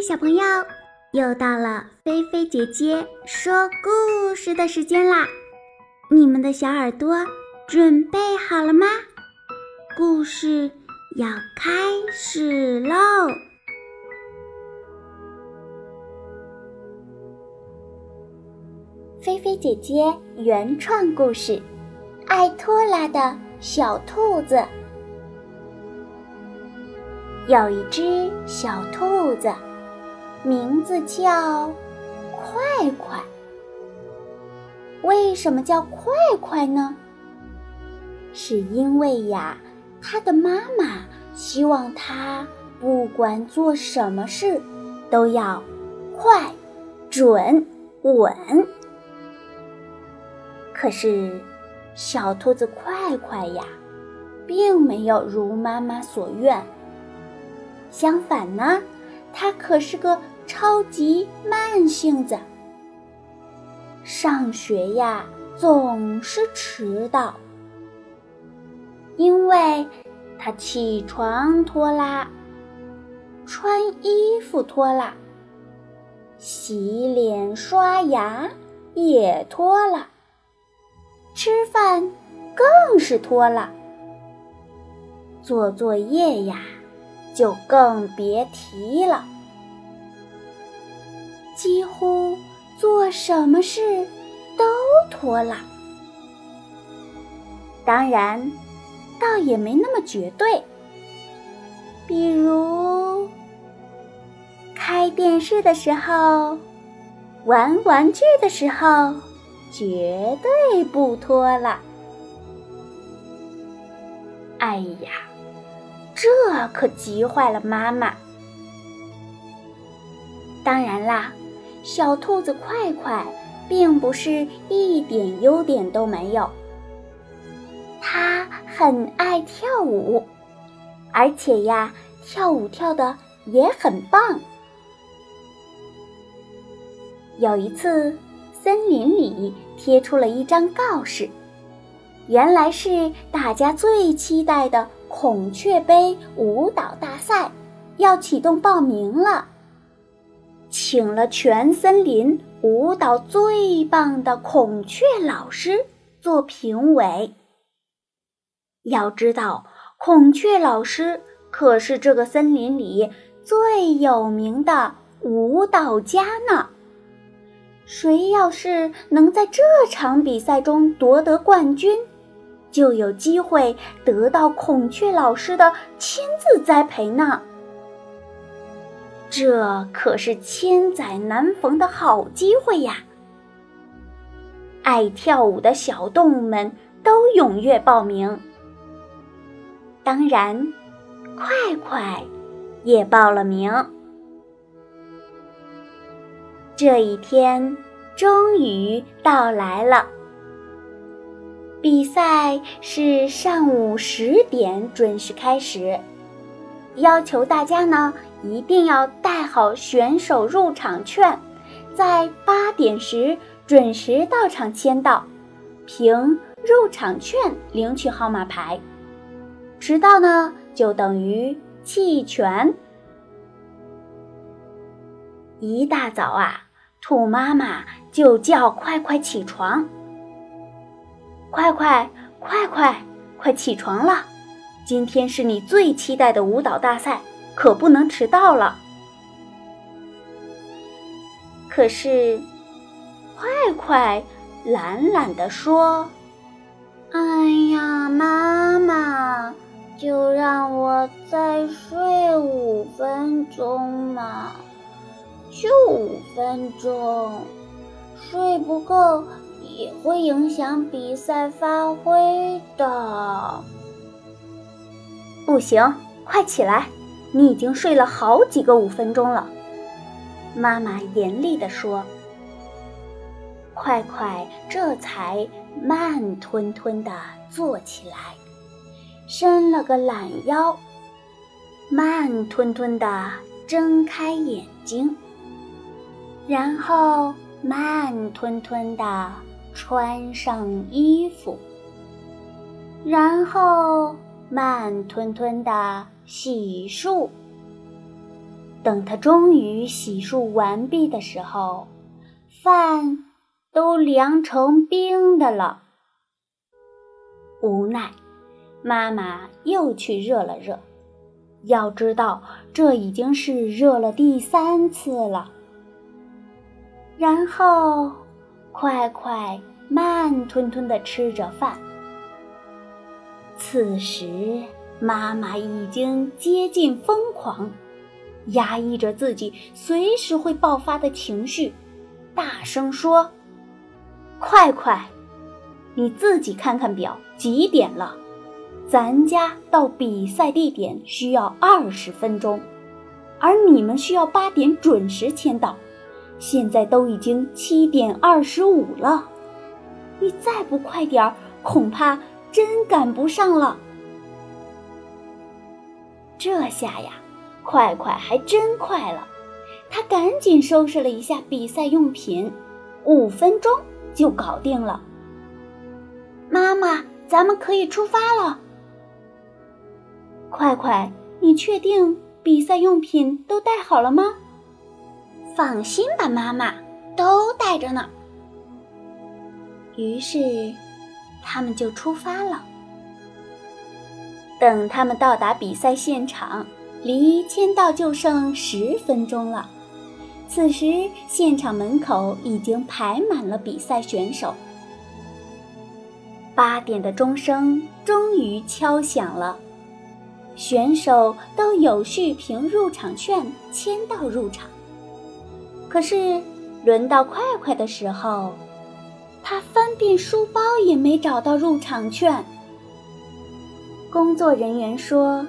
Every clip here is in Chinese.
小朋友，又到了菲菲姐姐说故事的时间啦！你们的小耳朵准备好了吗？故事要开始喽！菲菲姐姐原创故事《爱拖拉的小兔子》。有一只小兔子，名字叫快快。为什么叫快快呢？是因为呀，他的妈妈希望他不管做什么事都要快、准、稳。可是，小兔子快快呀，并没有如妈妈所愿。相反呢，他可是个超级慢性子。上学呀，总是迟到，因为他起床拖拉，穿衣服拖拉，洗脸刷牙也拖拉，吃饭更是拖拉，做作业呀。就更别提了，几乎做什么事都拖拉。当然，倒也没那么绝对。比如，开电视的时候，玩玩具的时候，绝对不拖拉。哎呀！这可急坏了妈妈。当然啦，小兔子快快并不是一点优点都没有。它很爱跳舞，而且呀，跳舞跳的也很棒。有一次，森林里贴出了一张告示，原来是大家最期待的。孔雀杯舞蹈大赛要启动报名了，请了全森林舞蹈最棒的孔雀老师做评委。要知道，孔雀老师可是这个森林里最有名的舞蹈家呢。谁要是能在这场比赛中夺得冠军，就有机会得到孔雀老师的亲自栽培呢，这可是千载难逢的好机会呀！爱跳舞的小动物们都踊跃报名，当然，快快也报了名。这一天终于到来了。比赛是上午十点准时开始，要求大家呢一定要带好选手入场券，在八点时准时到场签到，凭入场券领取号码牌。迟到呢就等于弃权。一大早啊，兔妈妈就叫快快起床。快快快快快起床了！今天是你最期待的舞蹈大赛，可不能迟到了。可是，快快懒懒地说：“哎呀，妈妈，就让我再睡五分钟嘛，就五分钟，睡不够。”也会影响比赛发挥的。不行，快起来！你已经睡了好几个五分钟了。妈妈严厉地说。快快这才慢吞吞地坐起来，伸了个懒腰，慢吞吞地睁开眼睛，然后慢吞吞地。穿上衣服，然后慢吞吞的洗漱，等他终于洗漱完毕的时候，饭都凉成冰的了。无奈，妈妈又去热了热。要知道，这已经是热了第三次了。然后，快快慢吞吞地吃着饭。此时，妈妈已经接近疯狂，压抑着自己随时会爆发的情绪，大声说：“快快，你自己看看表，几点了？咱家到比赛地点需要二十分钟，而你们需要八点准时签到。现在都已经七点二十五了，你再不快点儿，恐怕……”真赶不上了，这下呀，快快还真快了。他赶紧收拾了一下比赛用品，五分钟就搞定了。妈妈，咱们可以出发了。快快，你确定比赛用品都带好了吗？放心吧，妈妈，都带着呢。于是。他们就出发了。等他们到达比赛现场，离签到就剩十分钟了。此时，现场门口已经排满了比赛选手。八点的钟声终于敲响了，选手都有序凭入场券签到入场。可是，轮到快快的时候。他翻遍书包也没找到入场券。工作人员说：“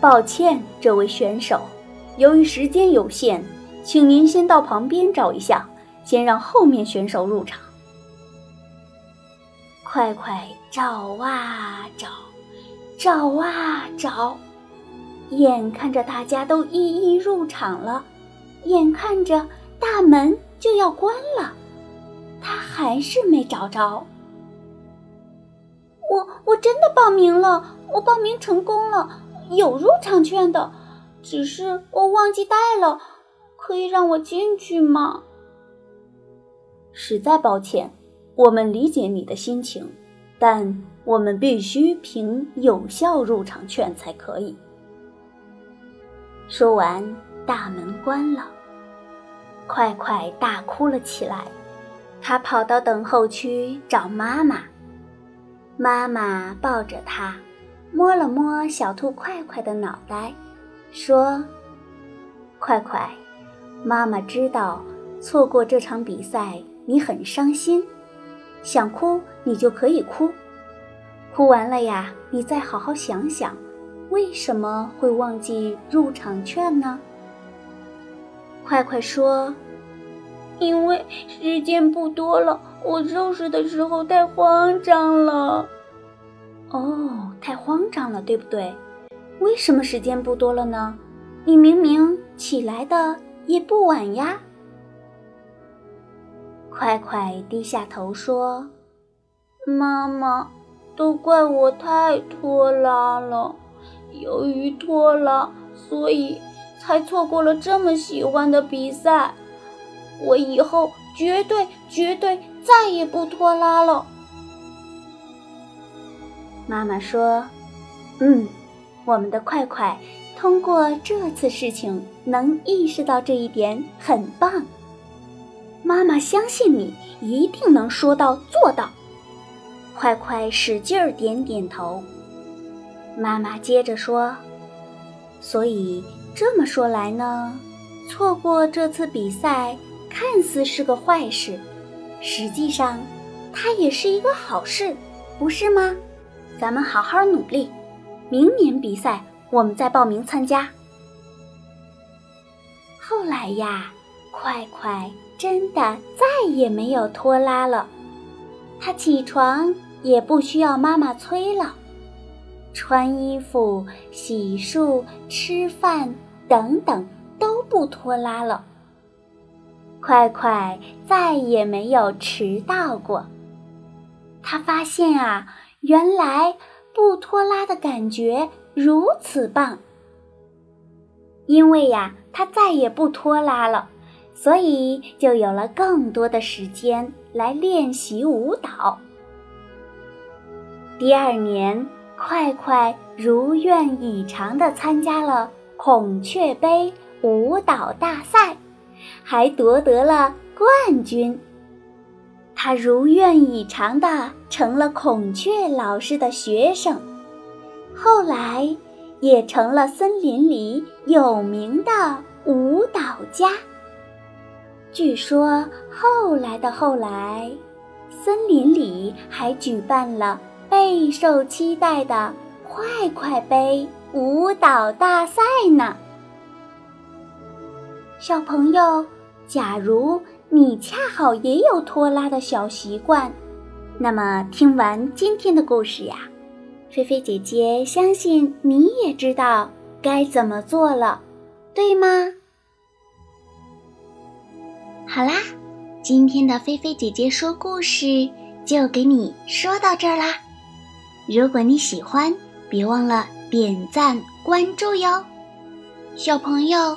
抱歉，这位选手，由于时间有限，请您先到旁边找一下，先让后面选手入场。”快快找啊找，找啊找，眼看着大家都一一入场了，眼看着大门就要关了。还是没找着。我我真的报名了，我报名成功了，有入场券的，只是我忘记带了，可以让我进去吗？实在抱歉，我们理解你的心情，但我们必须凭有效入场券才可以。说完，大门关了，快快大哭了起来。他跑到等候区找妈妈，妈妈抱着他，摸了摸小兔快快的脑袋，说：“快快，妈妈知道错过这场比赛你很伤心，想哭你就可以哭，哭完了呀，你再好好想想，为什么会忘记入场券呢？”快快说。因为时间不多了，我收拾的时候太慌张了。哦，太慌张了，对不对？为什么时间不多了呢？你明明起来的也不晚呀。快快低下头说：“妈妈，都怪我太拖拉了。由于拖拉，所以才错过了这么喜欢的比赛。”我以后绝对绝对再也不拖拉了。妈妈说：“嗯，我们的快快通过这次事情能意识到这一点，很棒。妈妈相信你一定能说到做到。”快快使劲儿点点头。妈妈接着说：“所以这么说来呢，错过这次比赛。”看似是个坏事，实际上，它也是一个好事，不是吗？咱们好好努力，明年比赛我们再报名参加。后来呀，快快真的再也没有拖拉了，他起床也不需要妈妈催了，穿衣服、洗漱、吃饭等等都不拖拉了。快快再也没有迟到过。他发现啊，原来不拖拉的感觉如此棒。因为呀，他再也不拖拉了，所以就有了更多的时间来练习舞蹈。第二年，快快如愿以偿地参加了孔雀杯舞蹈大赛，还夺得了冠军。他如愿以偿地成了孔雀老师的学生，后来也成了森林里有名的舞蹈家。据说后来的后来，森林里还举办了备受期待的“快快杯”舞蹈大赛呢。小朋友，假如。你恰好也有拖拉的小习惯，那么听完今天的故事呀，菲菲姐姐相信你也知道该怎么做了，对吗？好啦，今天的菲菲姐姐说故事就给你说到这儿啦。如果你喜欢，别忘了点赞关注哟。小朋友，